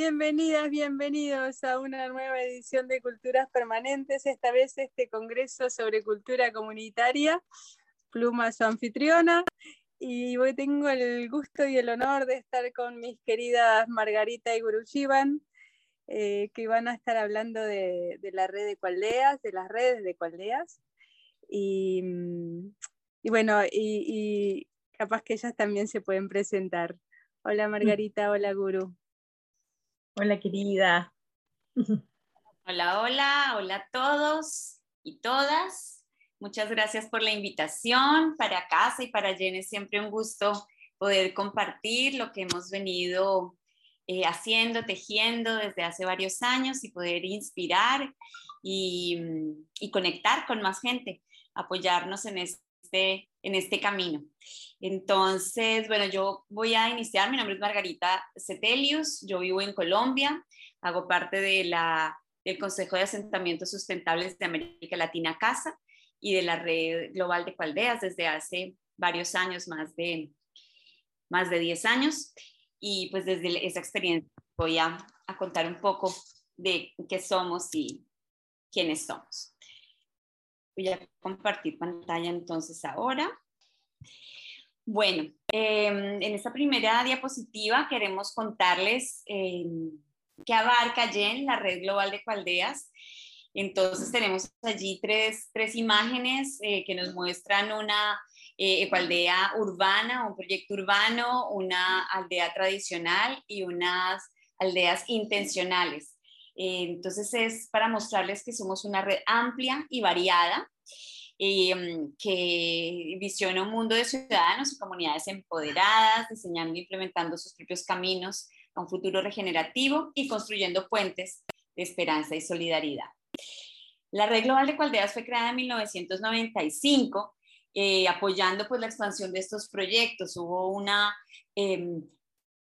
Bienvenidas, bienvenidos a una nueva edición de Culturas Permanentes, esta vez este Congreso sobre Cultura Comunitaria, Pluma su anfitriona, y hoy tengo el gusto y el honor de estar con mis queridas Margarita y Gurushivan, eh, que van a estar hablando de, la red de Cualdeas, de las redes de Cualdeas, y, mm, bueno, y, capaz que ellas también se pueden presentar. Hola Margarita, hola Guru. Hola, querida. Hola, hola, hola a todos y todas. Muchas gracias por la invitación. Para casa y para Jen es siempre un gusto poder compartir lo que hemos venido eh, haciendo, tejiendo desde hace varios años y poder inspirar y, y conectar con más gente, apoyarnos en este, en este camino. Entonces, bueno, yo voy a iniciar. Mi nombre es Margarita Cetelius, yo vivo en Colombia, hago parte de la, del Consejo de Asentamientos Sustentables de América Latina, CASA, y de la Red Global de Cualdeas desde hace varios años, más de, más de 10 años. Y pues desde esa experiencia voy a contar un poco de qué somos y quiénes somos. Voy a compartir pantalla entonces ahora. Bueno, em, en esta primera diapositiva queremos contarles em, qué abarca Jen, la red global de Cualdeas. Entonces tenemos allí tres, tres imágenes eh, que nos muestran una eh, urbana, un proyecto urbano, una aldea tradicional y unas aldeas intencionales. Entonces es para mostrarles que somos una red amplia y variada Em, que visiona un mundo de ciudadanos y comunidades empoderadas, diseñando e implementando sus propios caminos a un futuro regenerativo y construyendo puentes de esperanza y solidaridad. La Red Global de Cualdeas fue creada en 1995, eh, apoyando pues, la expansión de estos proyectos. Hubo una em,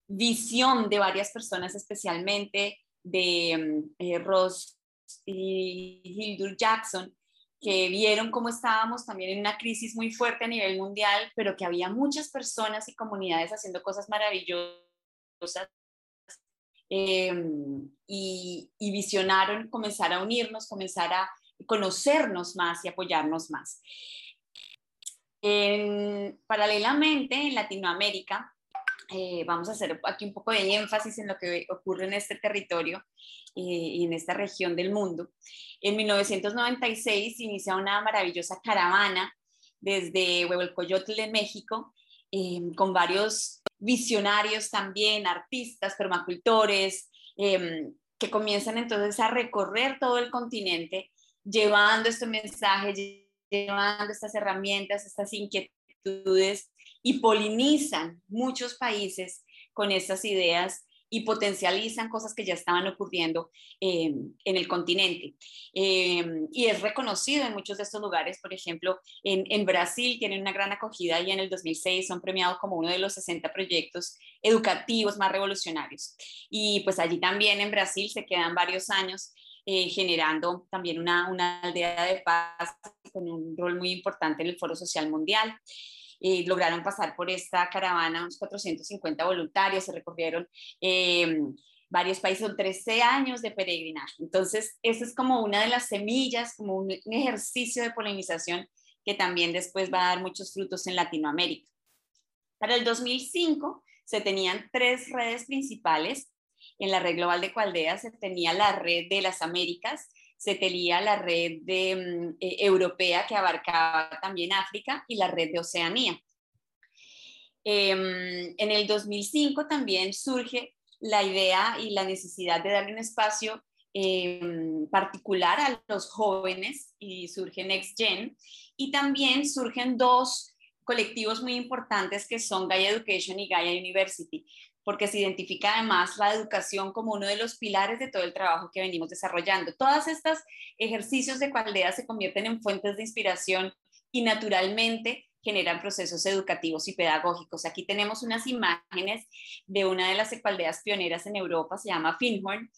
visión de varias personas, especialmente de em, eh, Ross y Hildur Jackson, que vieron cómo estábamos también en una crisis muy fuerte a nivel mundial, pero que había muchas personas y comunidades haciendo cosas maravillosas em, y, visionaron comenzar a unirnos, comenzar a conocernos más y apoyarnos más. paralelamente, en Latinoamérica, eh, vamos a hacer aquí un poco de énfasis en lo que ocurre en este territorio eh, y en esta región del mundo. En 1996 inicia una maravillosa caravana desde Huehuelcoyotl de México, em, con varios visionarios también, artistas, permacultores, em, que comienzan entonces a recorrer todo el continente llevando este mensaje, llevando estas herramientas, estas inquietudes y polinizan muchos países con estas ideas y potencializan cosas que ya estaban ocurriendo eh, en el continente. Eh, y es reconocido en muchos de estos lugares, por ejemplo, en, en, Brasil tienen una gran acogida y en el 2006 son premiados como uno de los 60 proyectos educativos más revolucionarios. Y pues allí también en Brasil se quedan varios años eh, generando también una, una aldea de paz con un rol muy importante en el Foro Social Mundial lograron pasar por esta caravana unos 450 voluntarios, se recorrieron eh, varios países, son 13 años de peregrinaje. Entonces, eso es como una de las semillas, como un, ejercicio de polinización que también después va a dar muchos frutos en Latinoamérica. Para el 2005 se tenían tres redes principales. En la red global de Cualdea se tenía la red de las Américas, se tenía la red mm, eh, europea que abarcaba también África y la red de Oceanía. Em, en el 2005 también surge la idea y la necesidad de darle un espacio em, particular a los jóvenes y surge Next Gen y también surgen dos colectivos muy importantes que son Gaia Education y Gaia University porque se identifica además la educación como uno de los pilares de todo el trabajo que venimos desarrollando. Todos estos ejercicios de cualdea se convierten en fuentes de inspiración y naturalmente generan procesos educativos y pedagógicos. Aquí tenemos unas imágenes de una de las ecualdeas pioneras en Europa, se llama Finhorn.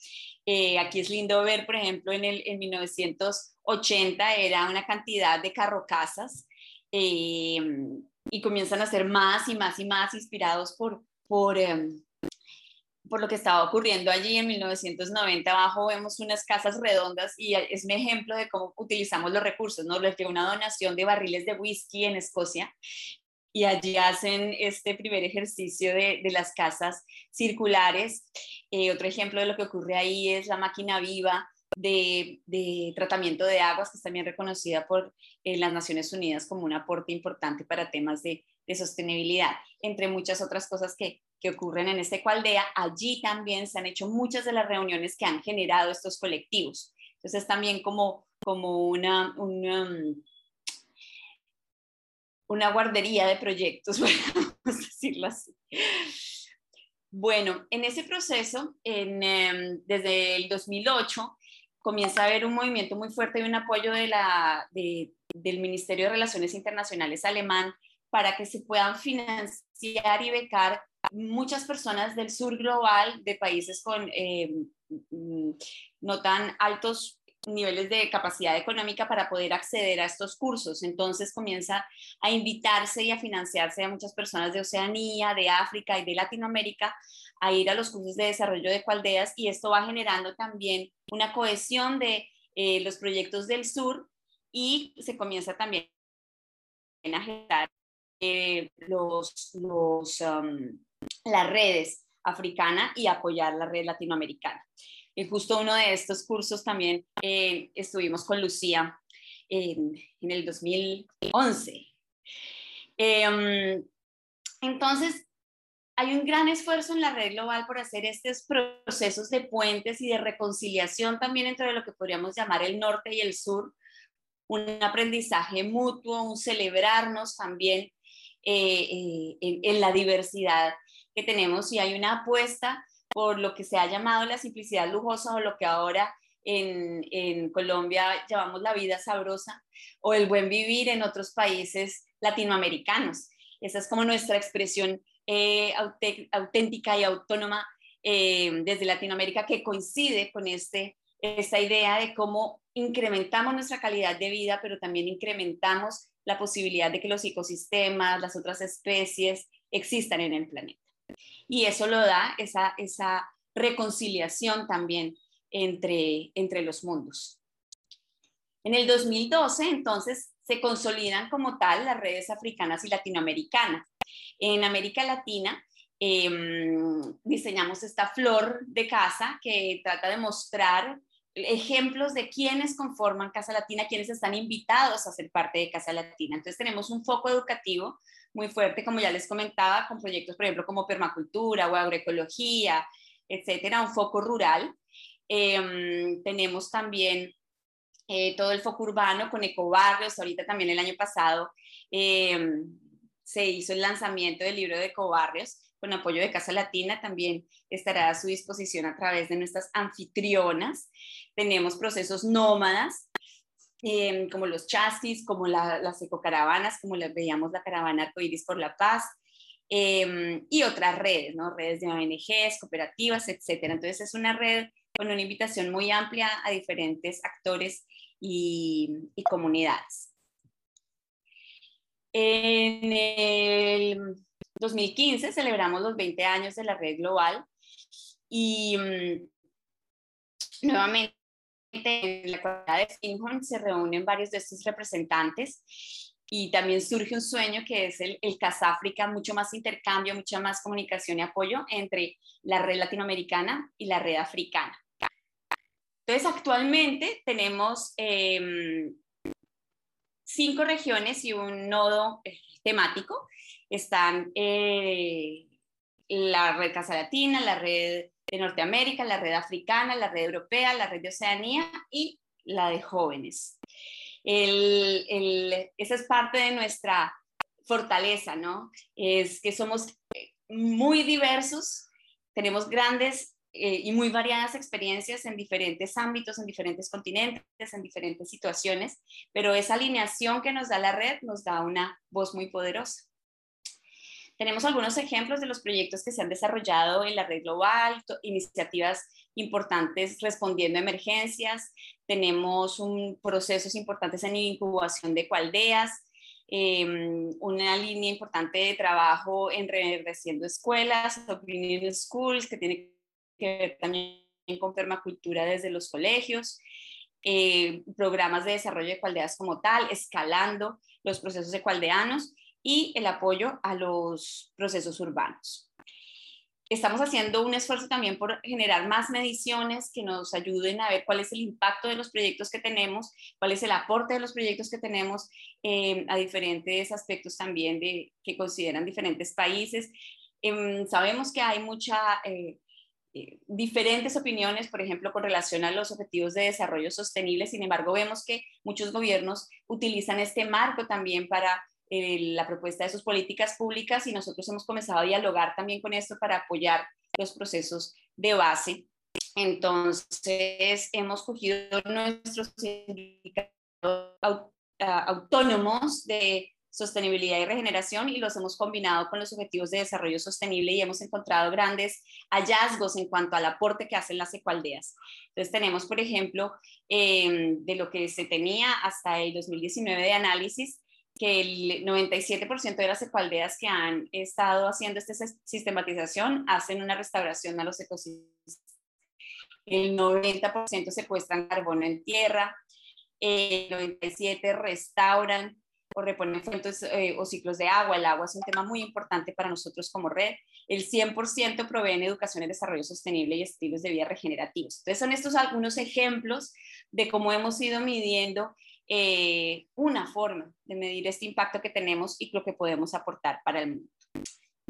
Eh, aquí es lindo ver, por ejemplo, en, el, en 1980 era una cantidad de carrocasas eh, y comienzan a ser más y más y más inspirados por, por, em, por lo que estaba ocurriendo allí en 1990. Abajo vemos unas casas redondas y es un ejemplo de cómo utilizamos los recursos. Nos les una donación de barriles de whisky en Escocia y allí hacen este primer ejercicio de, de las casas circulares. Eh, otro ejemplo de lo que ocurre ahí es la máquina viva de, tratamiento de aguas, que es también reconocida por eh, las Naciones Unidas como un aporte importante para temas de, sostenibilidad, entre muchas otras cosas que, que ocurren en este Cualdea. Allí también se han hecho muchas de las reuniones que han generado estos colectivos. Entonces, también como, como una, una una guardería de proyectos, podemos decirlo así. Bueno, en ese proceso, em, desde el 2008, comienza a haber un movimiento muy fuerte y un apoyo del Ministerio de Relaciones Internacionales alemán para que se puedan financiar y becar muchas personas del sur global, de países con em, mm, no tan altos niveles de capacidad económica para poder acceder a estos cursos. Entonces comienza a invitarse y a financiarse a muchas personas de Oceanía, de África y de Latinoamérica a ir a los cursos de desarrollo de cualdeas y esto va generando también una cohesión de eh, los proyectos del sur y se comienza también a generar eh, los, los, um, las redes africana y apoyar la red latinoamericana. Y justo uno de estos cursos también eh, estuvimos con Lucía en el 2011. Em, entonces, hay un gran esfuerzo en la red global por hacer estos procesos de puentes y de reconciliación también entre lo que podríamos llamar el norte y el sur, un aprendizaje mutuo, un celebrarnos también eh, eh, en, en, la diversidad que tenemos y hay una apuesta por lo que se ha llamado la simplicidad lujosa o lo que ahora en, en, Colombia llamamos la vida sabrosa o el buen vivir en otros países latinoamericanos. Esa es como nuestra expresión eh, auténtica y autónoma eh, desde Latinoamérica que coincide con este, esta idea de cómo incrementamos nuestra calidad de vida, pero también incrementamos la posibilidad de que los ecosistemas, las otras especies existan en el planeta. Y eso lo da esa, esa reconciliación también entre, entre los mundos. En el 2012, entonces, se consolidan como tal las redes africanas y latinoamericanas. En América Latina em, diseñamos esta flor de casa que trata de mostrar ejemplos de quienes conforman Casa Latina, quienes están invitados a ser parte de Casa Latina. Entonces tenemos un foco educativo muy fuerte, como ya les comentaba, con proyectos, por ejemplo, como permacultura o agroecología, etcétera, un foco rural. Em, tenemos también eh, todo el foco urbano con ecobarrios. Ahorita también el año pasado em, se hizo el lanzamiento del libro de ecobarrios con apoyo de Casa Latina. También estará a su disposición a través de nuestras anfitrionas. Tenemos procesos nómadas Em, como los chasis, como las ecocaravanas, como les veíamos la caravana Arcoiris por la Paz, em, y otras redes, ¿no? redes de ONGs, cooperativas, etc. Entonces es una red con una invitación muy amplia a diferentes actores y, y comunidades. En el 2015 celebramos los 20 años de la red global y mm, nuevamente en la comunidad de Finhorn se reúnen varios de estos representantes y también surge un sueño que es el, el África, mucho más intercambio, mucha más comunicación y apoyo entre la red latinoamericana y la red africana. Entonces, actualmente tenemos em, cinco regiones y un nodo eh, temático. Están eh, la red Casa Latina, la red de Norteamérica, la red africana, la red europea, la red de Oceanía y la de jóvenes. esa es parte de nuestra fortaleza, ¿no? Es que somos muy diversos, tenemos grandes eh, y muy variadas experiencias en diferentes ámbitos, en diferentes continentes, en diferentes situaciones, pero esa alineación que nos da la red nos da una voz muy poderosa. Tenemos algunos ejemplos de los proyectos que se han desarrollado en la red global, iniciativas importantes respondiendo a emergencias, tenemos un, procesos importantes en incubación de cualdeas, em, una línea importante de trabajo en reciendo escuelas, opinion schools, que tiene que ver también con permacultura desde los colegios, eh, programas de desarrollo de cualdeas como tal, escalando los procesos ecualdeanos y el apoyo a los procesos urbanos. Estamos haciendo un esfuerzo también por generar más mediciones que nos ayuden a ver cuál es el impacto de los proyectos que tenemos, cuál es el aporte de los proyectos que tenemos eh, a diferentes aspectos también de, que consideran diferentes países. Em, sabemos que hay mucha eh, eh, diferentes opiniones, por ejemplo, con relación a los objetivos de desarrollo sostenible. Sin embargo, vemos que muchos gobiernos utilizan este marco también para eh, la propuesta de sus políticas públicas y nosotros hemos comenzado a dialogar también con esto para apoyar los procesos de base. Entonces, hemos cogido nuestros autónomos de sostenibilidad y regeneración y los hemos combinado con los objetivos de desarrollo sostenible y hemos encontrado grandes hallazgos en cuanto al aporte que hacen las ecualdeas. Entonces tenemos, por ejemplo, em, de lo que se tenía hasta el 2019 de análisis, que el 97% de las ecualdeas que han estado haciendo esta sistematización hacen una restauración a los ecosistemas. El 90% secuestran carbono en tierra, el 97% restauran o reponer fuentes eh, o ciclos de agua. El agua es un tema muy importante para nosotros como red. El 100% proveen educación y desarrollo sostenible y estilos de vida regenerativos. Entonces son estos algunos ejemplos de cómo hemos ido midiendo eh, una forma de medir este impacto que tenemos y lo que podemos aportar para el mundo.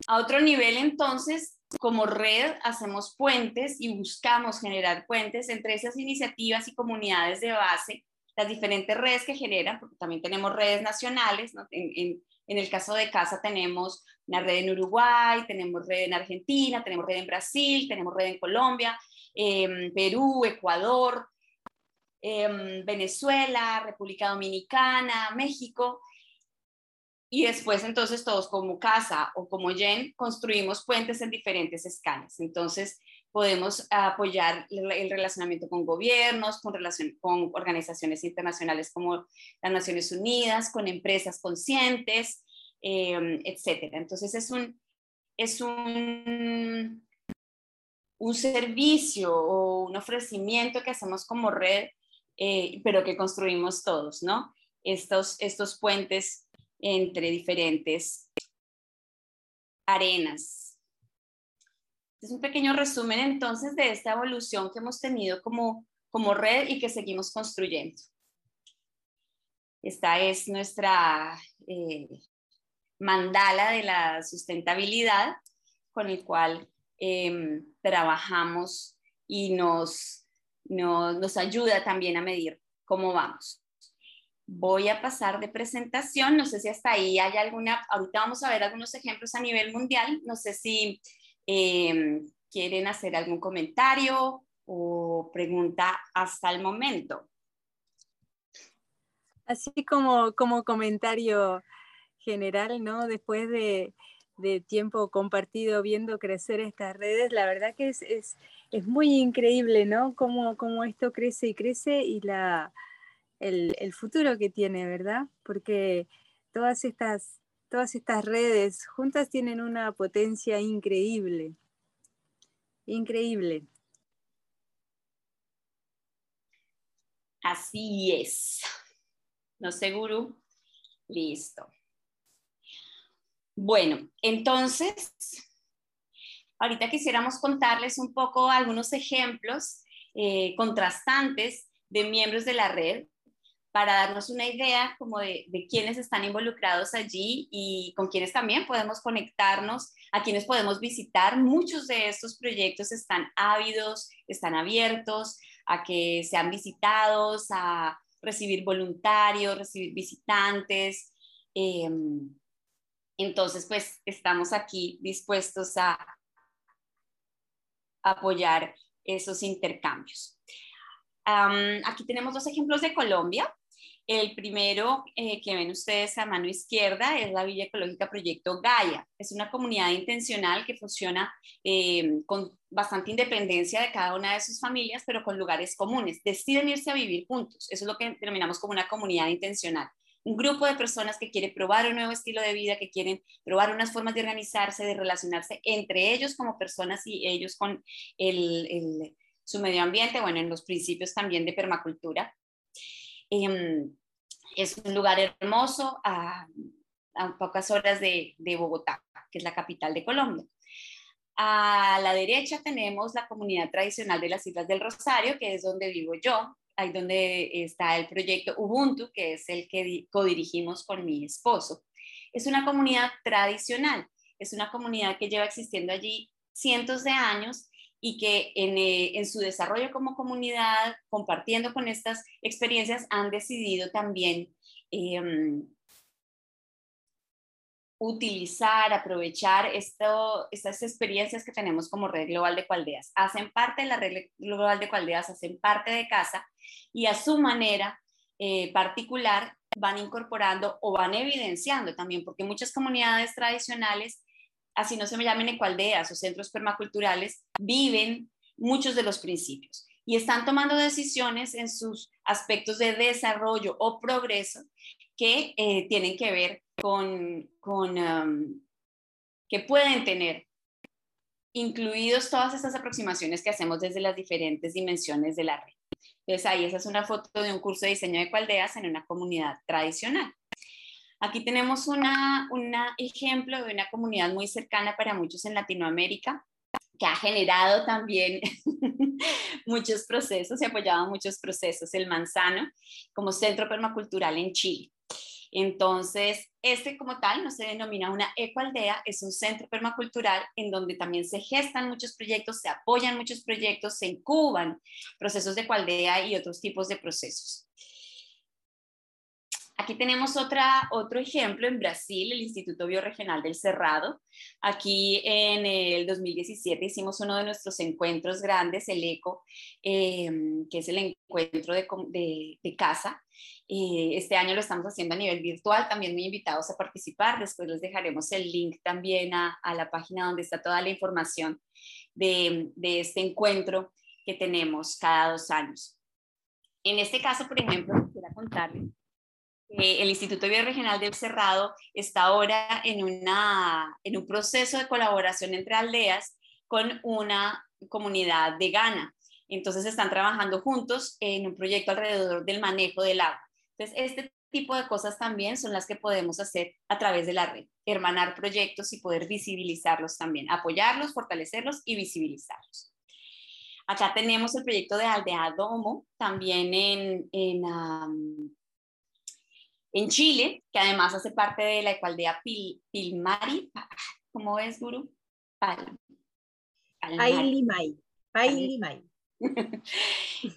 A otro nivel, entonces, como red hacemos puentes y buscamos generar puentes entre esas iniciativas y comunidades de base las diferentes redes que generan, porque también tenemos redes nacionales, en, el caso de Casa tenemos una red en Uruguay, tenemos red en Argentina, tenemos red en Brasil, tenemos red en Colombia, em, Perú, Ecuador, Venezuela, República Dominicana, México. Y después entonces todos como Casa o como Yen construimos puentes en diferentes escalas. Entonces, podemos apoyar el relacionamiento con gobiernos, con, organizaciones internacionales como las Naciones Unidas, con empresas conscientes, eh, etc. Entonces es un, es un, un servicio o un ofrecimiento que hacemos como red, eh, pero que construimos todos, ¿no? Estos, estos puentes entre diferentes arenas es un pequeño resumen entonces de esta evolución que hemos tenido como, como red y que seguimos construyendo. Esta es nuestra eh, mandala de la sustentabilidad con el cual em, trabajamos y nos, nos, nos ayuda también a medir cómo vamos. Voy a pasar de presentación, no sé si hasta ahí hay alguna, ahorita vamos a ver algunos ejemplos a nivel mundial, no sé si Em, ¿Quieren hacer algún comentario o pregunta hasta el momento? Así como, como comentario general, ¿no? Después de, tiempo compartido viendo crecer estas redes, la verdad que es, es, muy increíble, ¿no? Cómo, cómo, esto crece y crece y la, el, el futuro que tiene, ¿verdad? Porque todas estas todas estas redes juntas tienen una potencia increíble. Increíble. Así es. ¿No seguro? Listo. Bueno, entonces, ahorita quisiéramos contarles un poco algunos ejemplos eh, contrastantes de miembros de la red para darnos una idea como de, quiénes están involucrados allí y con quiénes también podemos conectarnos, a quienes podemos visitar. Muchos de estos proyectos están ávidos, están abiertos a que sean visitados, a recibir voluntarios, recibir visitantes. Em, entonces, pues estamos aquí dispuestos a apoyar esos intercambios. aquí tenemos dos ejemplos de Colombia. El primero eh, que ven ustedes a mano izquierda es la Villa Ecológica Proyecto Gaia. Es una comunidad intencional que funciona eh, con bastante independencia de cada una de sus familias, pero con lugares comunes. Deciden irse a vivir juntos. Eso es lo que denominamos como una comunidad intencional. Un grupo de personas que quiere probar un nuevo estilo de vida, que quieren probar unas formas de organizarse, de relacionarse entre ellos como personas y ellos con su medio ambiente, bueno, en los principios también de permacultura. Em, es un lugar hermoso a, pocas horas de, de Bogotá, que es la capital de Colombia. A la derecha tenemos la comunidad tradicional de las Islas del Rosario, que es donde vivo yo, ahí donde está el proyecto Ubuntu, que es el que codirigimos con mi esposo. Es una comunidad tradicional, es una comunidad que lleva existiendo allí cientos de años y que en, eh, su desarrollo como comunidad, compartiendo con estas experiencias, han decidido también em, utilizar, aprovechar esto, estas experiencias que tenemos como Red Global de Cualdeas. Hacen parte de la Red Global de Cualdeas, hacen parte de casa y a su manera eh, particular van incorporando o van evidenciando también, porque muchas comunidades tradicionales, así no se me llamen ecualdeas o centros permaculturales, viven muchos de los principios y están tomando decisiones en sus aspectos de desarrollo o progreso que eh, tienen que ver con, que pueden tener incluidos todas estas aproximaciones que hacemos desde las diferentes dimensiones de la red. Entonces ahí esa es una foto de un curso de diseño de cualdeas en una comunidad tradicional. Aquí tenemos un una ejemplo de una comunidad muy cercana para muchos en Latinoamérica, que ha generado también muchos procesos y apoyado muchos procesos, el Manzano, como centro permacultural en Chile. Entonces, este como tal no se denomina una ecoaldea, es un centro permacultural en donde también se gestan muchos proyectos, se apoyan muchos proyectos, se incuban procesos de ecoaldea y otros tipos de procesos. Aquí tenemos otra, otro ejemplo en Brasil, el Instituto Bioregional del Cerrado. Aquí en el 2017 hicimos uno de nuestros encuentros grandes, el ECO, em, que es el encuentro de, de, casa. este año lo estamos haciendo a nivel virtual, también muy invitados a participar. Después les dejaremos el link también a, a la página donde está toda la información de, de este encuentro que tenemos cada dos años. En este caso, por ejemplo, quisiera contarles eh, el Instituto Bioregional del Cerrado está ahora en, una, en un proceso de colaboración entre aldeas con una comunidad de Ghana. Entonces están trabajando juntos en un proyecto alrededor del manejo del agua. Entonces, este tipo de cosas también son las que podemos hacer a través de la red, hermanar proyectos y poder visibilizarlos también, apoyarlos, fortalecerlos y visibilizarlos. Acá tenemos el proyecto de Aldea Domo, también en, en en Chile, que además hace parte de la ecualdea Pil, Pilmari, ¿cómo es, Guru? Pal, Pailimay. Pailimay.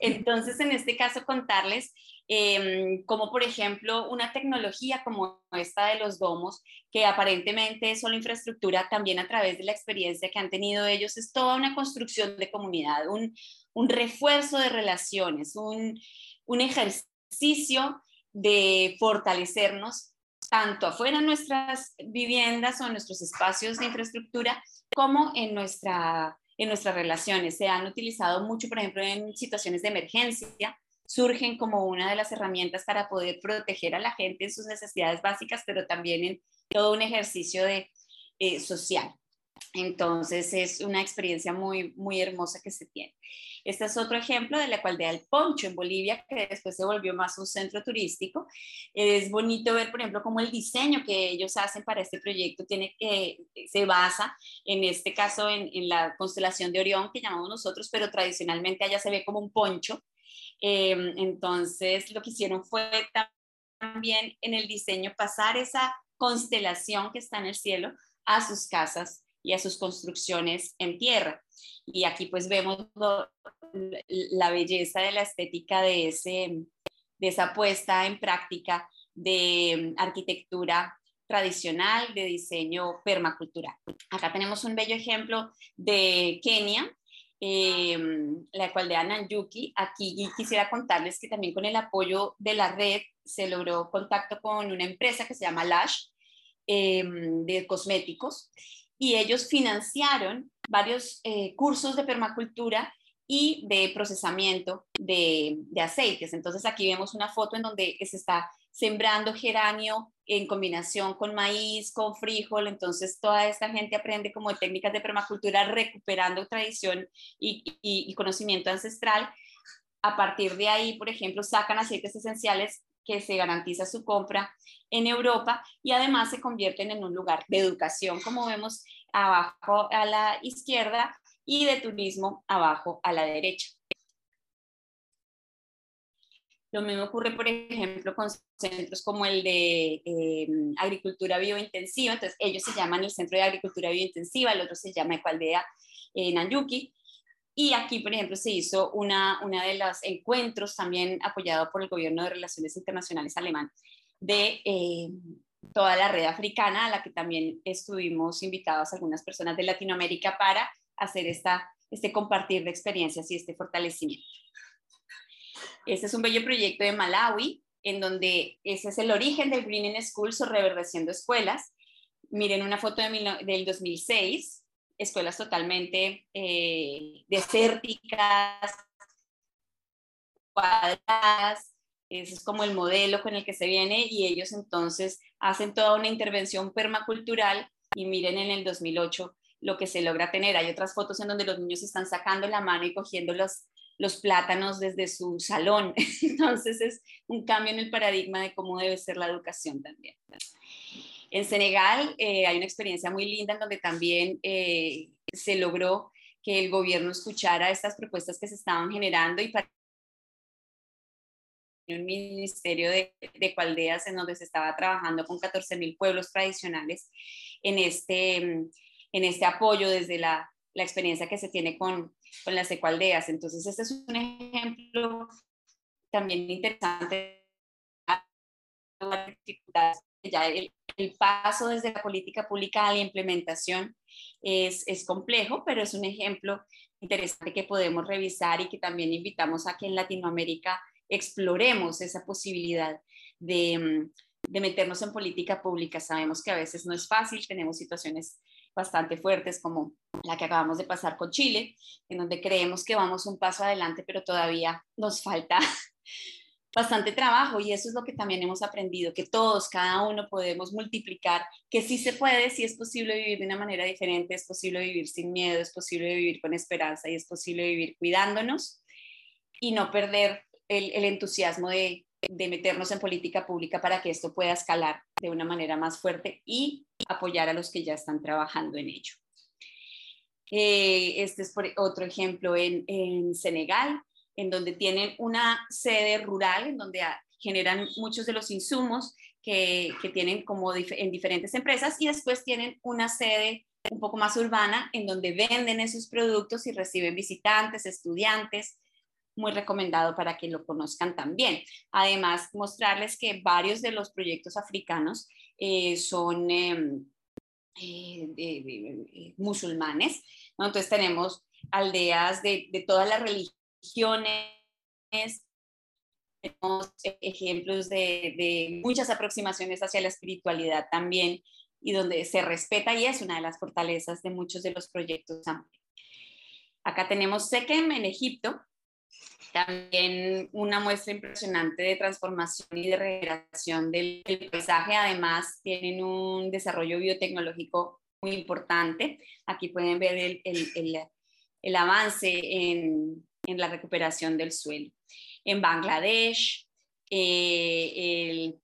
Entonces, en este caso, contarles eh, como, por ejemplo, una tecnología como esta de los domos, que aparentemente es solo infraestructura, también a través de la experiencia que han tenido ellos, es toda una construcción de comunidad, un, un refuerzo de relaciones, un, un ejercicio de fortalecernos tanto afuera en nuestras viviendas o nuestros espacios de infraestructura como en, nuestra, en nuestras relaciones. Se han utilizado mucho, por ejemplo, en situaciones de emergencia, surgen como una de las herramientas para poder proteger a la gente en sus necesidades básicas, pero también en todo un ejercicio de, eh, social. Entonces es una experiencia muy, muy hermosa que se tiene. Este es otro ejemplo de la cualdea del Poncho en Bolivia, que después se volvió más un centro turístico. Es bonito ver, por ejemplo, cómo el diseño que ellos hacen para este proyecto tiene que, se basa, en este caso, en, la constelación de Orión, que llamamos nosotros, pero tradicionalmente allá se ve como un poncho. Em, entonces, lo que hicieron fue también en el diseño pasar esa constelación que está en el cielo a sus casas y a sus construcciones en tierra. Y aquí pues vemos la belleza de la estética de, ese, de esa puesta en práctica de arquitectura tradicional, de diseño permacultural. Acá tenemos un bello ejemplo de Kenia, eh, la cual de Ananyuki. Aquí quisiera contarles que también con el apoyo de la red se logró contacto con una empresa que se llama Lash eh, de cosméticos y ellos financiaron varios eh, cursos de permacultura y de procesamiento de, aceites. Entonces aquí vemos una foto en donde se está sembrando geranio en combinación con maíz, con frijol. Entonces toda esta gente aprende como técnicas de permacultura recuperando tradición y conocimiento ancestral. A partir de ahí, por ejemplo, sacan aceites esenciales que se garantiza su compra en Europa y además se convierten en un lugar de educación, como vemos abajo a la izquierda, y de turismo abajo a la derecha. Lo mismo ocurre, por ejemplo, con centros como el de eh, agricultura biointensiva. Entonces, ellos se llaman el Centro de Agricultura Biointensiva, el otro se llama Ecualdea en Nanyuki. Y aquí, por ejemplo, se hizo una, una de los encuentros también apoyado por el Gobierno de Relaciones Internacionales alemán de eh, toda la red africana, a la que también estuvimos invitados algunas personas de Latinoamérica para hacer esta, este compartir de experiencias y este fortalecimiento. Este es un bello proyecto de Malawi, en donde ese es el origen del Green in Schools o reverdeciendo escuelas. Miren una foto de del 2006, escuelas totalmente eh, desérticas, cuadradas, ese es como el modelo con el que se viene y ellos entonces hacen toda una intervención permacultural y miren en el 2008 lo que se logra tener. Hay otras fotos en donde los niños están sacando la mano y cogiendo los, los plátanos desde su salón. Entonces es un cambio en el paradigma de cómo debe ser la educación también. En Senegal eh, hay una experiencia muy linda en donde también eh, se logró que el gobierno escuchara estas propuestas que se estaban generando y para un ministerio de, de Cualdeas en donde se estaba trabajando con 14 mil pueblos tradicionales en este, en este apoyo desde la, la experiencia que se tiene con, con las ecualdeas. Entonces, este es un ejemplo también interesante ya el, el, paso desde la política pública a la implementación es, complejo, pero es un ejemplo interesante que podemos revisar y que también invitamos a que en Latinoamérica exploremos esa posibilidad de, mm, de meternos en política pública. Sabemos que a veces no es fácil, tenemos situaciones bastante fuertes como la que acabamos de pasar con Chile, en donde creemos que vamos un paso adelante, pero todavía nos falta bastante trabajo y eso es lo que también hemos aprendido, que todos, cada uno podemos multiplicar, que sí se puede, sí es posible vivir de una manera diferente, es posible vivir sin miedo, es posible vivir con esperanza y es posible vivir cuidándonos y no perder el, entusiasmo de, meternos en política pública para que esto pueda escalar de una manera más fuerte y apoyar a los que ya están trabajando en ello. Eh, este es otro ejemplo en, Senegal, en donde tienen una sede rural, en donde generan muchos de los insumos que, tienen como en diferentes empresas y después tienen una sede un poco más urbana en donde venden esos productos y reciben visitantes, estudiantes, muy recomendado para que lo conozcan también. Además, mostrarles que varios de los proyectos africanos eh, son em, eh, musulmanes, entonces tenemos aldeas de, de todas las religiones, tenemos ejemplos de, de, muchas aproximaciones hacia la espiritualidad también y donde se respeta y es una de las fortalezas de muchos de los proyectos. Acá tenemos Sekem en Egipto, también una muestra impresionante de transformación y de regeneración del, paisaje. Además, tienen un desarrollo biotecnológico muy importante. Aquí pueden ver el, el, el, avance en, en, la recuperación del suelo. En Bangladesh, eh,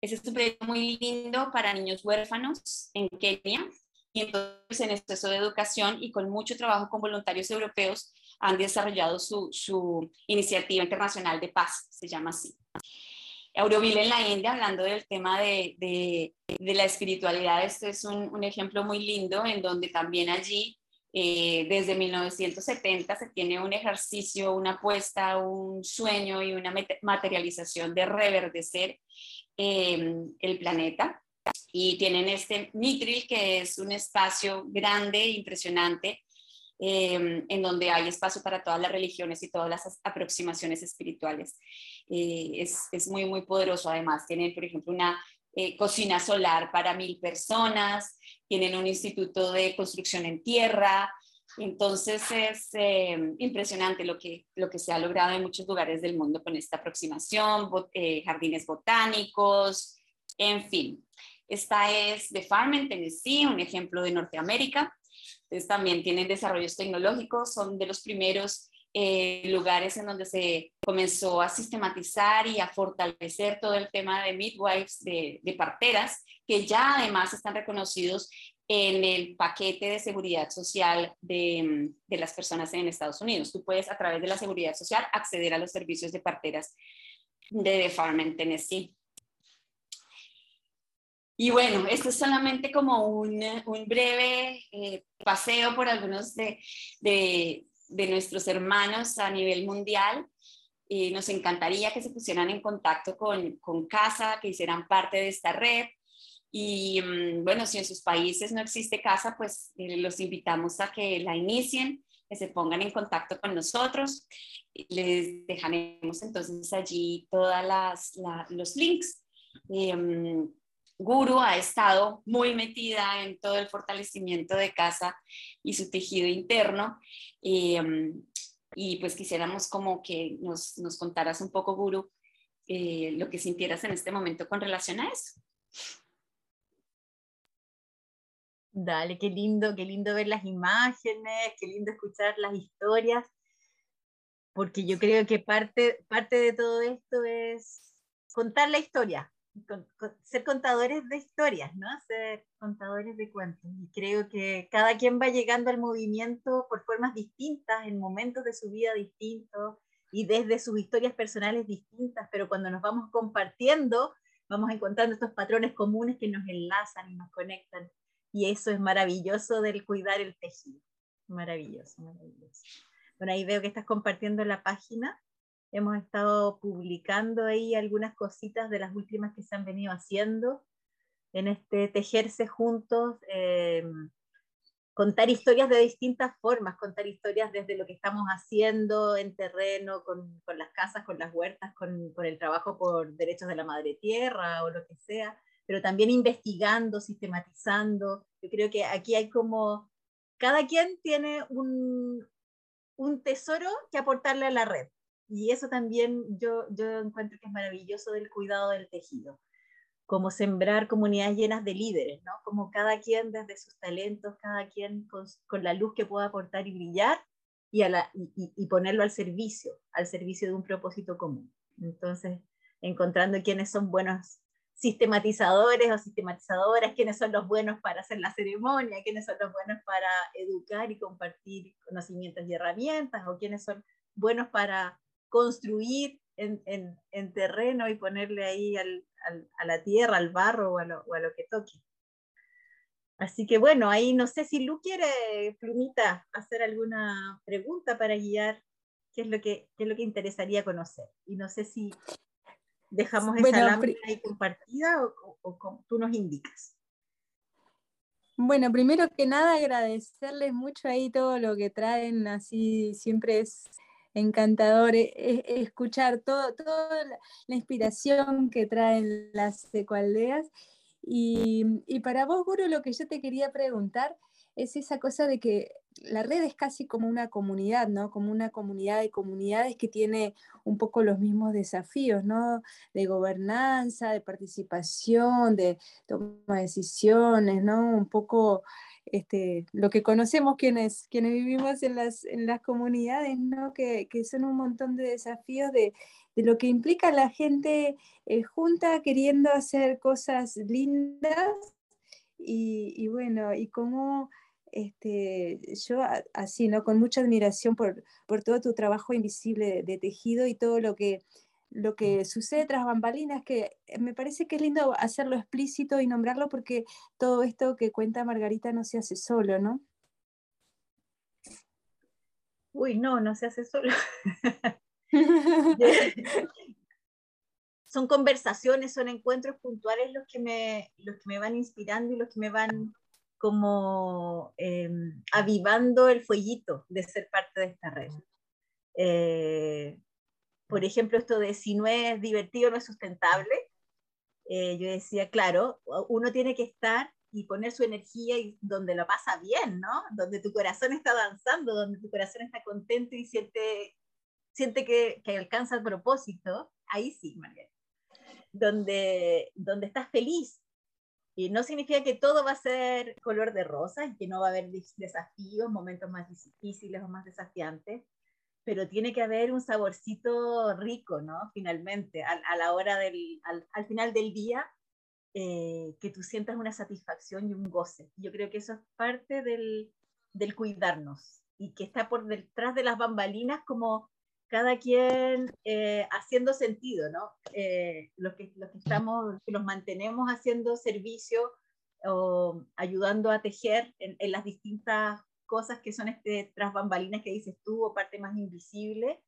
ese es un proyecto muy lindo para niños huérfanos en Kenia. Y entonces en el proceso de educación y con mucho trabajo con voluntarios europeos han desarrollado su, su iniciativa internacional de paz, se llama así. Auroville en la India, hablando del tema de, de, de la espiritualidad, este es un, un, ejemplo muy lindo en donde también allí, eh, desde 1970, se tiene un ejercicio, una apuesta, un sueño y una materialización de reverdecer eh, el planeta. Y tienen este Mitril, que es un espacio grande, impresionante, Em, en donde hay espacio para todas las religiones y todas las aproximaciones espirituales. Eh, es, es, muy, muy poderoso. Además, tienen, por ejemplo, una eh, cocina solar para mil personas, tienen un instituto de construcción en tierra, Entonces es eh, impresionante lo que, lo que se ha logrado en muchos lugares del mundo con esta aproximación, eh, jardines botánicos, en fin. Esta es The Farm en Tennessee, un ejemplo de Norteamérica. Entonces también tienen desarrollos tecnológicos, son de los primeros eh, lugares en donde se comenzó a sistematizar y a fortalecer todo el tema de midwives, de, de parteras, que ya además están reconocidos en el paquete de seguridad social de, las personas en Estados Unidos. Tú puedes a través de la seguridad social acceder a los servicios de parteras de The Farm en Tennessee. Y bueno, esto es solamente como un, breve eh, paseo por algunos de, nuestros hermanos a nivel mundial. Eh, nos encantaría que se pusieran en contacto con, con CASA, que hicieran parte de esta red. Y mm, bueno, si en sus países no existe casa, pues eh, los invitamos a que la inicien, que se pongan en contacto con nosotros. Les dejaremos entonces allí todos los links. Eh, Guru ha estado muy metida en todo el fortalecimiento de casa y su tejido interno. Eh, y pues quisiéramos como que nos, nos contaras un poco, Guru, lo que sintieras en este momento con relación a eso. Dale, qué lindo, qué lindo ver las imágenes, qué lindo escuchar las historias, porque yo creo que parte, parte de todo esto es contar la historia, ser contadores de historias, ¿no? Ser contadores de cuentos. Y creo que cada quien va llegando al movimiento por formas distintas, en momentos de su vida distintos y desde sus historias personales distintas, pero cuando nos vamos compartiendo, vamos encontrando estos patrones comunes que nos enlazan y nos conectan y eso es maravilloso del cuidar el tejido. Maravilloso, maravilloso. Bueno, ahí veo que estás compartiendo la página. Hemos estado publicando ahí algunas cositas de las últimas que se han venido haciendo en este tejerse juntos, eh, contar historias de distintas formas, contar historias desde lo que estamos haciendo en terreno, con, con las casas, con las huertas, con, con, el trabajo por derechos de la madre tierra o lo que sea, pero también investigando, sistematizando. Yo creo que aquí hay como, cada quien tiene un, un tesoro que aportarle a la red. Y eso también yo, yo encuentro que es maravilloso del cuidado del tejido, como sembrar comunidades llenas de líderes, ¿no? Como cada quien desde sus talentos, cada quien con, la luz que pueda aportar y brillar y, a la, y, y, ponerlo al servicio, al servicio de un propósito común. Entonces, encontrando quiénes son buenos sistematizadores o sistematizadoras, quiénes son los buenos para hacer la ceremonia, quiénes son los buenos para educar y compartir conocimientos y herramientas, o quiénes son buenos para construir en, en, en terreno y ponerle ahí al, al, a la tierra, al barro o a, lo, o a, lo, que toque. Así que bueno, ahí no sé si Lu quiere, Plumita, hacer alguna pregunta para guiar qué es lo que, qué es lo que interesaría conocer. Y no sé si ¿Dejamos esa lámina ahí compartida o, tú nos indicas? Bueno, primero que nada agradecerles mucho ahí todo lo que traen, así siempre es encantador e, e, escuchar todo, toda la inspiración que traen las ecualdeas. Y, y para vos, Guru, lo que yo te quería preguntar es esa cosa de que la red es casi como una comunidad, ¿no? Como una comunidad de comunidades que tiene un poco los mismos desafíos, ¿no? De gobernanza, de participación, de toma de decisiones, ¿no? Un poco este, lo que conocemos quienes, quienes vivimos en las, en las comunidades, ¿no? Que, que son un montón de desafíos de, de lo que implica la gente eh, junta queriendo hacer cosas lindas y, bueno, y cómo este, yo así, ¿no? Con mucha admiración por, por todo tu trabajo invisible de, tejido y todo lo que, lo que sucede tras bambalinas, que eh, me parece que es lindo hacerlo explícito y nombrarlo porque todo esto que cuenta Margarita no se hace solo, ¿no? Uy, no, no se hace solo. son conversaciones, son encuentros puntuales los que, me, los que me van inspirando y los que me van como em, avivando el fueguito de ser parte de esta red. Eh, por ejemplo, esto de si no es divertido, no es sustentable. Eh, yo decía, claro, uno tiene que estar y poner su energía y donde lo pasa bien, ¿no? Donde tu corazón está danzando, donde tu corazón está contento y siente, siente que, que alcanza el propósito, ahí sí, Margarita. Donde, donde estás feliz. Y no significa que todo va a ser color de rosa y que no va a haber desafíos, momentos más difíciles o más desafiantes, pero tiene que haber un saborcito rico, ¿no? Finalmente, a, a la hora del, al, al, final del día, eh, que tú sientas una satisfacción y un goce. Yo creo que eso es parte del, del cuidarnos y que está por detrás de las bambalinas como cada quien eh, haciendo sentido, ¿no? Eh, los, que, los que estamos, que los mantenemos haciendo servicio o ayudando a tejer en, en las distintas cosas que son este, tras bambalinas que dices tú o parte más invisible,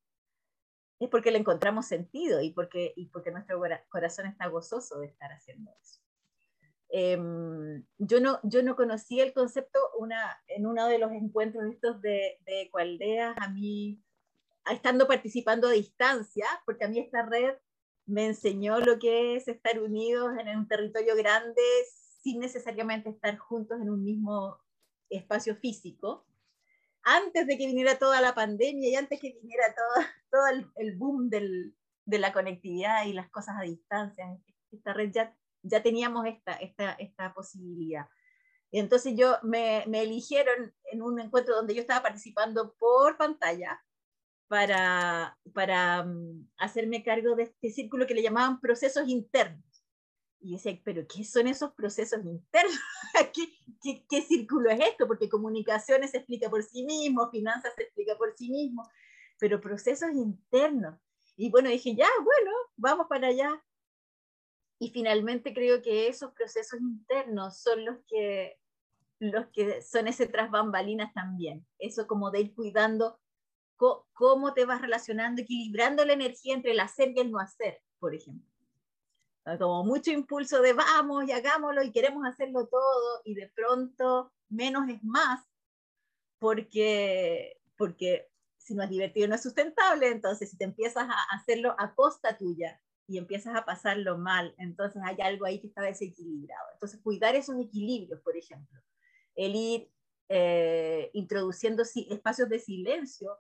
es porque le encontramos sentido y porque, y porque nuestro corazón está gozoso de estar haciendo eso. Eh, yo, no, yo no conocí el concepto una, en uno de los encuentros estos de, de Ecualdeas, a mí, estando participando a distancia, porque a mí esta red me enseñó lo que es estar unidos en un territorio grande sin necesariamente estar juntos en un mismo espacio físico, antes de que viniera toda la pandemia y antes que viniera todo, todo el, el boom del, de la conectividad y las cosas a distancia, esta red ya, ya teníamos esta, esta, esta posibilidad. Y entonces yo me, me, eligieron en un encuentro donde yo estaba participando por pantalla para, para um, hacerme cargo de este círculo que le llamaban procesos internos. Y decía, pero ¿qué son esos procesos internos? ¿Qué, qué, qué círculo es esto? Porque comunicaciones se explica por sí mismo, finanzas se explica por sí mismo, pero procesos internos. Y bueno, dije, ya, bueno, vamos para allá. Y finalmente creo que esos procesos internos son los que, los que son ese tras bambalinas también. Eso como de ir cuidando cómo te vas relacionando, equilibrando la energía entre el hacer y el no hacer, por ejemplo como mucho impulso de vamos y hagámoslo y queremos hacerlo todo y de pronto menos es más porque, porque si no es divertido no es sustentable, entonces si te empiezas a hacerlo a costa tuya y empiezas a pasarlo mal, entonces hay algo ahí que está desequilibrado. Entonces cuidar esos equilibrios, por ejemplo, el ir eh, introduciendo espacios de silencio,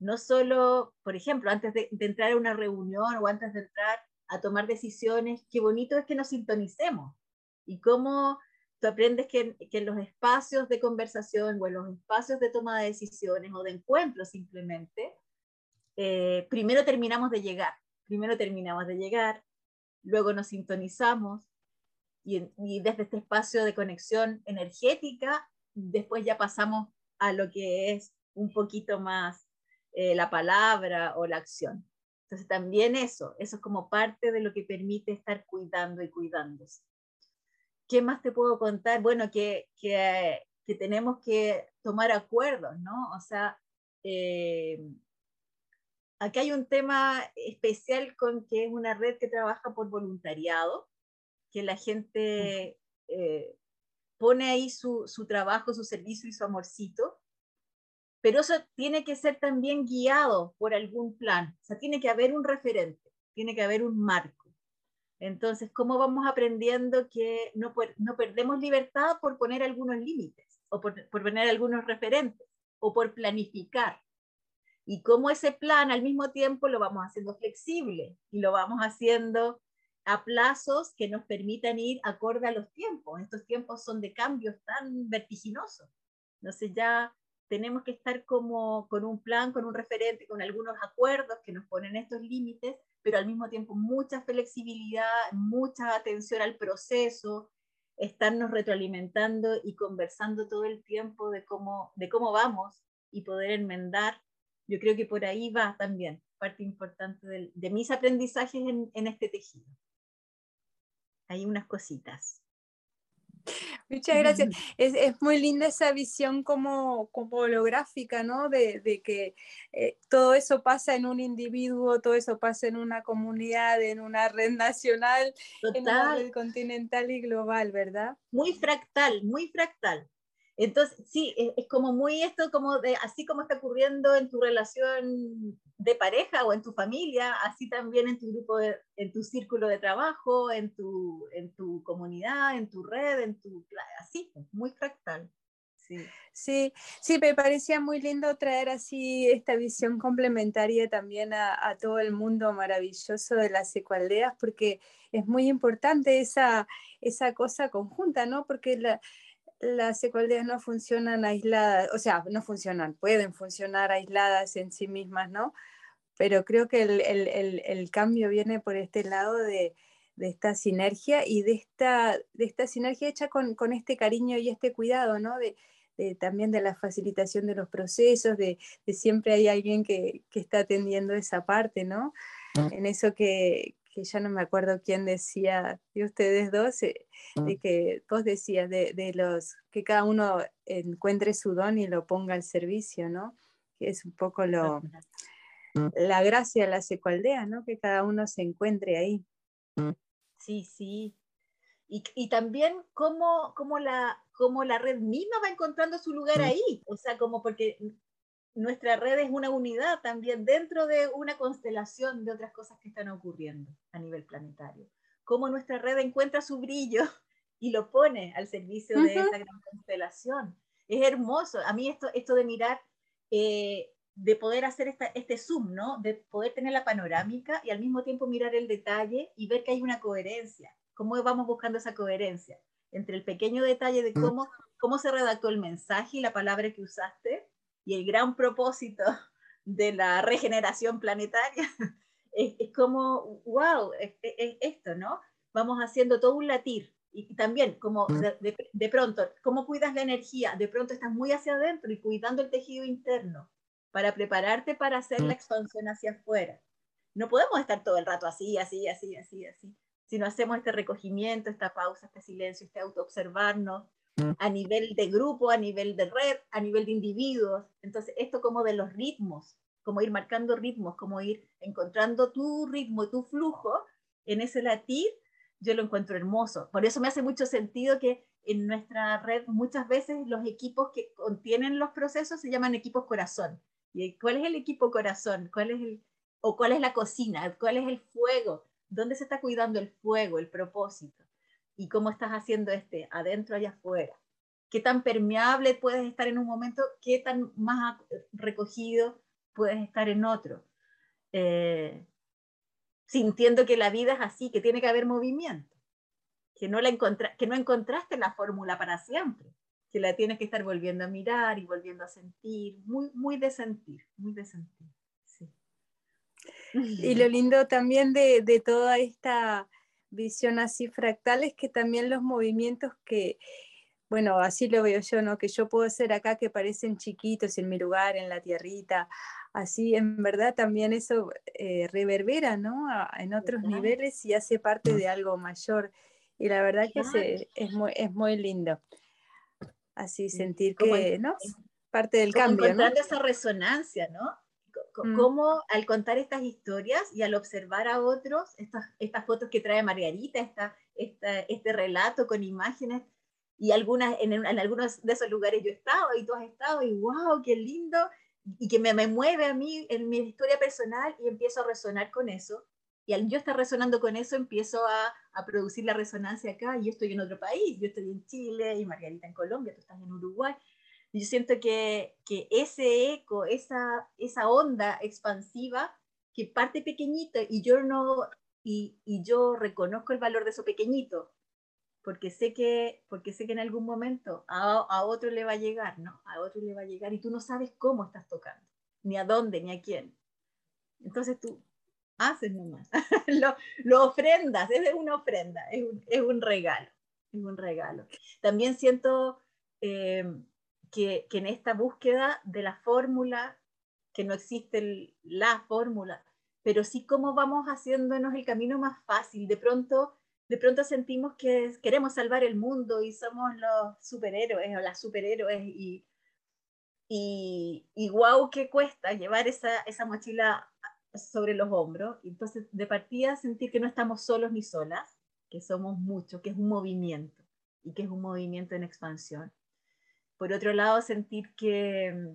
no solo, por ejemplo, antes de, de entrar a una reunión o antes de entrar a tomar decisiones, qué bonito es que nos sintonicemos y cómo tú aprendes que, que, en los espacios de conversación o en los espacios de toma de decisiones o de encuentros simplemente, eh, primero terminamos de llegar, primero terminamos de llegar, luego nos sintonizamos y, y desde este espacio de conexión energética, después ya pasamos a lo que es un poquito más eh, la palabra o la acción. Entonces también eso, eso es como parte de lo que permite estar cuidando y cuidándose. ¿Qué más te puedo contar? Bueno, que, que, que tenemos que tomar acuerdos, ¿no? O sea, eh, aquí hay un tema especial con que es una red que trabaja por voluntariado, que la gente eh, pone ahí su, su trabajo, su servicio y su amorcito, pero eso tiene que ser también guiado por algún plan, o sea, tiene que haber un referente, tiene que haber un marco. Entonces, ¿cómo vamos aprendiendo que no, no perdemos libertad por poner algunos límites o por, por poner algunos referentes o por planificar? Y cómo ese plan al mismo tiempo lo vamos haciendo flexible y lo vamos haciendo a plazos que nos permitan ir acorde a los tiempos. Estos tiempos son de cambios tan vertiginosos. Entonces ya tenemos que estar como con un plan, con un referente, con algunos acuerdos que nos ponen estos límites, pero al mismo tiempo mucha flexibilidad, mucha atención al proceso, estarnos retroalimentando y conversando todo el tiempo de cómo, de cómo vamos y poder enmendar. Yo creo que por ahí va también parte importante de, de mis aprendizajes en, en este tejido. Hay unas cositas. Muchas gracias. Es, es, muy linda esa visión como, como holográfica, ¿no? De, de que eh, todo eso pasa en un individuo, todo eso pasa en una comunidad, en una red nacional, Total. en una red continental y global, ¿verdad? Muy fractal, muy fractal. Entonces, sí, es, como muy esto, como de, así como está ocurriendo en tu relación de pareja o en tu familia, así también en tu grupo, en tu círculo de trabajo, en tu, en tu comunidad, en tu red, en tu, así, muy fractal. Sí. sí, sí, me parecía muy lindo traer así esta visión complementaria también a, a todo el mundo maravilloso de las ecualdeas, porque es muy importante esa, esa cosa conjunta, ¿no? Porque la, las ecualdeas no funcionan aisladas, o sea, no funcionan, pueden funcionar aisladas en sí mismas, ¿no? Pero creo que el, cambio viene por este lado de, esta sinergia y de esta, de esta sinergia hecha con, este cariño y este cuidado, ¿no? De, también de la facilitación de los procesos, de, siempre hay alguien que, que, está atendiendo esa parte, ¿no? Mm. En eso que, que ya no me acuerdo quién decía, de ustedes dos, eh, de que vos decías de, los que cada uno encuentre su don y lo ponga al servicio, ¿no? Que es un poco lo, la gracia de la secualdea, ¿no? Que cada uno se encuentre ahí. Sí, sí. Y, y también cómo, cómo, la, cómo la red misma va encontrando su lugar ahí. O sea, como porque nuestra red es una unidad también dentro de una constelación de otras cosas que están ocurriendo a nivel planetario. Cómo nuestra red encuentra su brillo y lo pone al servicio de esa gran constelación. Es hermoso. A mí esto, esto de mirar, eh, de poder hacer este zoom, ¿no? De poder tener la panorámica y al mismo tiempo mirar el detalle y ver que hay una coherencia. ¿Cómo vamos buscando esa coherencia? Entre el pequeño detalle de cómo, cómo se redactó el mensaje y la palabra que usaste y el gran propósito de la regeneración planetaria es, como, wow, es, esto, ¿no? Vamos haciendo todo un latir. Y también, como mm. de, de, pronto, ¿cómo cuidas la energía? De pronto estás muy hacia adentro y cuidando el tejido interno para prepararte para hacer la mm. expansión hacia afuera. No podemos estar todo el rato así, así, así, así, así. Si no hacemos este recogimiento, esta pausa, este silencio, este autoobservarnos, a nivel de grupo, a nivel de red, a nivel de individuos. Entonces, esto como de los ritmos, como ir marcando ritmos, como ir encontrando tu ritmo, tu flujo en ese latir, yo lo encuentro hermoso. Por eso me hace mucho sentido que en nuestra red muchas veces los equipos que contienen los procesos se llaman equipos corazón. ¿Y cuál es el equipo corazón? ¿Cuál es el, o cuál es la cocina? ¿Cuál es el fuego? ¿Dónde se está cuidando el fuego, el propósito? Y cómo estás haciendo este, adentro y afuera. Qué tan permeable puedes estar en un momento, qué tan más recogido puedes estar en otro. Eh, sintiendo que la vida es así, que tiene que haber movimiento, que no, la que no encontraste la fórmula para siempre, que la tienes que estar volviendo a mirar y volviendo a sentir, muy, muy de sentir, muy de sentir. Sí. Y lo lindo también de, de toda esta visión así fractal es que también los movimientos que, bueno, así lo veo yo, ¿no? Que yo puedo hacer acá que parecen chiquitos en mi lugar, en la tierrita, así en verdad también eso eh, reverbera, ¿no? en otros niveles y hace parte mm. de algo mayor. Y la verdad que se, es, muy, es muy lindo. Así sentir que, ¿no? Parte del cambio, ¿no? esa resonancia, ¿no? Mm. cómo al contar estas historias y al observar a otros, estas, estas fotos que trae Margarita, esta, esta, este relato con imágenes, y algunas, en, en, algunos de esos lugares yo he estado y tú has estado, y wow, qué lindo, y que me, me mueve a mí en mi historia personal y empiezo a resonar con eso. Y al yo estar resonando con eso, empiezo a, a, producir la resonancia acá. Y yo estoy en otro país, yo estoy en Chile y Margarita en Colombia, tú estás en Uruguay yo siento que, que ese eco, esa, esa onda expansiva que parte pequeñito y yo no y, y, yo reconozco el valor de eso pequeñito porque sé que porque sé que en algún momento a, a, otro le va a llegar no a otro le va a llegar y tú no sabes cómo estás tocando ni a dónde ni a quién. Entonces tú haces nomás lo, lo ofrendas es una ofrenda es un, es un regalo es un regalo. También siento eh, que, en esta búsqueda de la fórmula, que no existe la fórmula, pero sí cómo vamos haciéndonos el camino más fácil. De pronto, de pronto sentimos que queremos salvar el mundo y somos los superhéroes o las superhéroes y, y, y wow, qué cuesta llevar esa, esa mochila sobre los hombros. Entonces, de partida, sentir que no estamos solos ni solas, que somos muchos, que es un movimiento y que es un movimiento en expansión por otro lado, sentir que,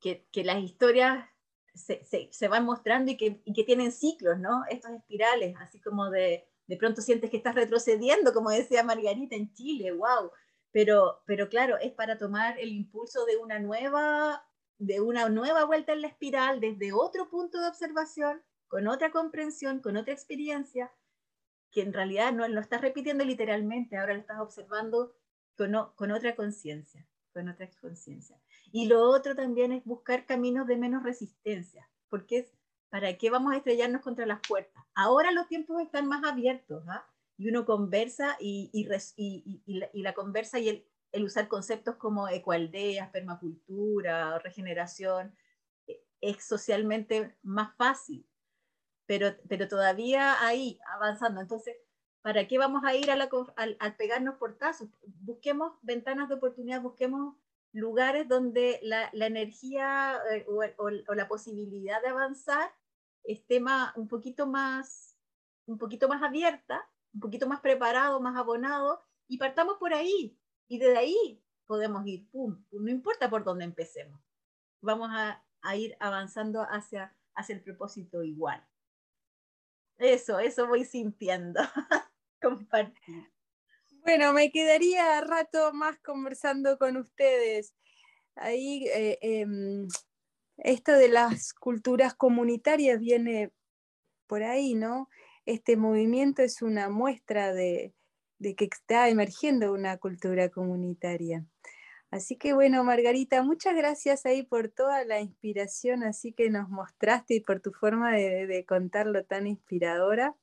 que, que las historias se, se, se, van mostrando y que, y que tienen ciclos, ¿no? Estos espirales, así como de, de pronto sientes que estás retrocediendo, como decía Margarita en Chile, wow. Pero, pero claro, es para tomar el impulso de una nueva de una nueva vuelta en la espiral desde otro punto de observación, con otra comprensión, con otra experiencia, que en realidad no lo estás repitiendo literalmente, ahora lo estás observando con, otra conciencia, con otra conciencia. Y lo otro también es buscar caminos de menos resistencia, porque es, ¿para qué vamos a estrellarnos contra las puertas? Ahora los tiempos están más abiertos, ¿ah? y uno conversa y, la, conversa y el, el usar conceptos como ecoaldeas, permacultura, regeneración, e, es socialmente más fácil, pero, pero todavía ahí, avanzando. Entonces, ¿para qué vamos a ir a la, al, al, pegarnos portazos? Busquemos ventanas de oportunidad, busquemos lugares donde la, energía eh, o, la posibilidad de avanzar esté más, un, poquito más, un poquito más abierta, un poquito más preparado, más abonado, y partamos por ahí, y desde ahí podemos ir, pum, no importa por dónde empecemos. Vamos a, a ir avanzando hacia, hacia el propósito igual. Eso, eso voy sintiendo. Compartir. Bueno, me quedaría rato más conversando con ustedes. Ahí, eh, eh, esto de las culturas comunitarias viene por ahí, ¿no? Este movimiento es una muestra de, de que está emergiendo una cultura comunitaria. Así que bueno, Margarita, muchas gracias ahí por toda la inspiración así que nos mostraste y por tu forma de, de contarlo tan inspiradora.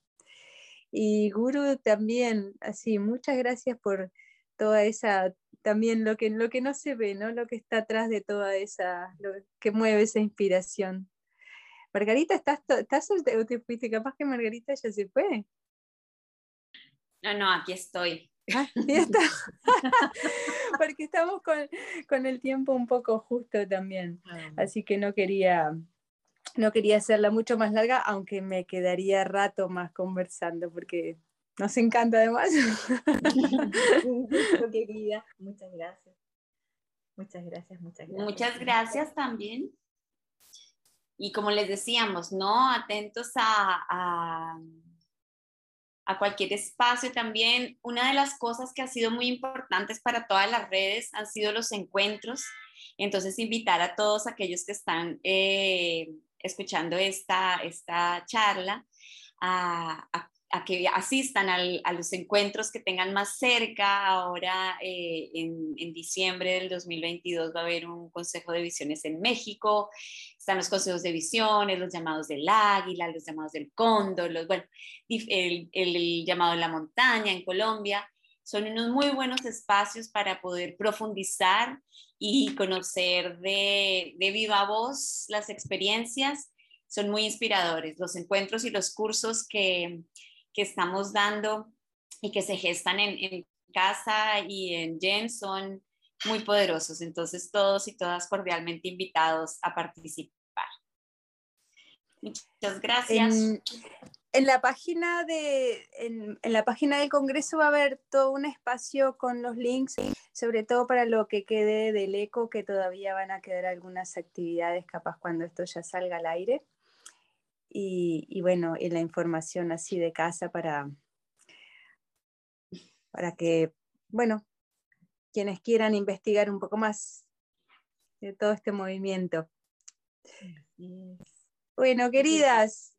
Y Guru también, así, muchas gracias por toda esa, también lo que, lo que no se ve, ¿no? Lo que está atrás de toda esa, lo que mueve esa inspiración. Margarita, ¿estás, estás o te fuiste? Capaz que Margarita ya se fue. No, no, aquí estoy. Ah, está. Porque estamos con, con, el tiempo un poco justo también. Así que no quería, no quería hacerla mucho más larga, aunque me quedaría rato más conversando, porque nos encanta además. querida, muchas gracias. Muchas gracias, muchas gracias. Muchas gracias también. Y como les decíamos, ¿no? Atentos a, a a cualquier espacio también. Una de las cosas que ha sido muy importantes para todas las redes han sido los encuentros. Entonces, invitar a todos aquellos que están eh, escuchando esta, esta charla a, que asistan a los encuentros que tengan más cerca. Ahora, eh, en, en, diciembre del 2022, va a haber un Consejo de Visiones en México. Están los consejos de visiones, los llamados del águila, los llamados del cóndor, los, bueno, el, el llamado de la montaña en Colombia. Son unos muy buenos espacios para poder profundizar y conocer de, de viva voz las experiencias. Son muy inspiradores los encuentros y los cursos que, que estamos dando y que se gestan en, en casa y en Gen son muy poderosos. Entonces, todos y todas cordialmente invitados a participar. Muchas gracias. En, en la página de en, en, la página del Congreso va a haber todo un espacio con los links, sobre todo para lo que quede del eco, que todavía van a quedar algunas actividades, capaz cuando esto ya salga al aire. Y, y bueno, y la información así de casa para, para que, bueno, quienes quieran investigar un poco más de todo este movimiento. Bueno, queridas,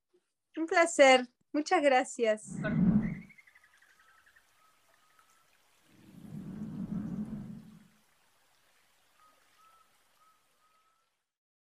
un placer. Muchas gracias.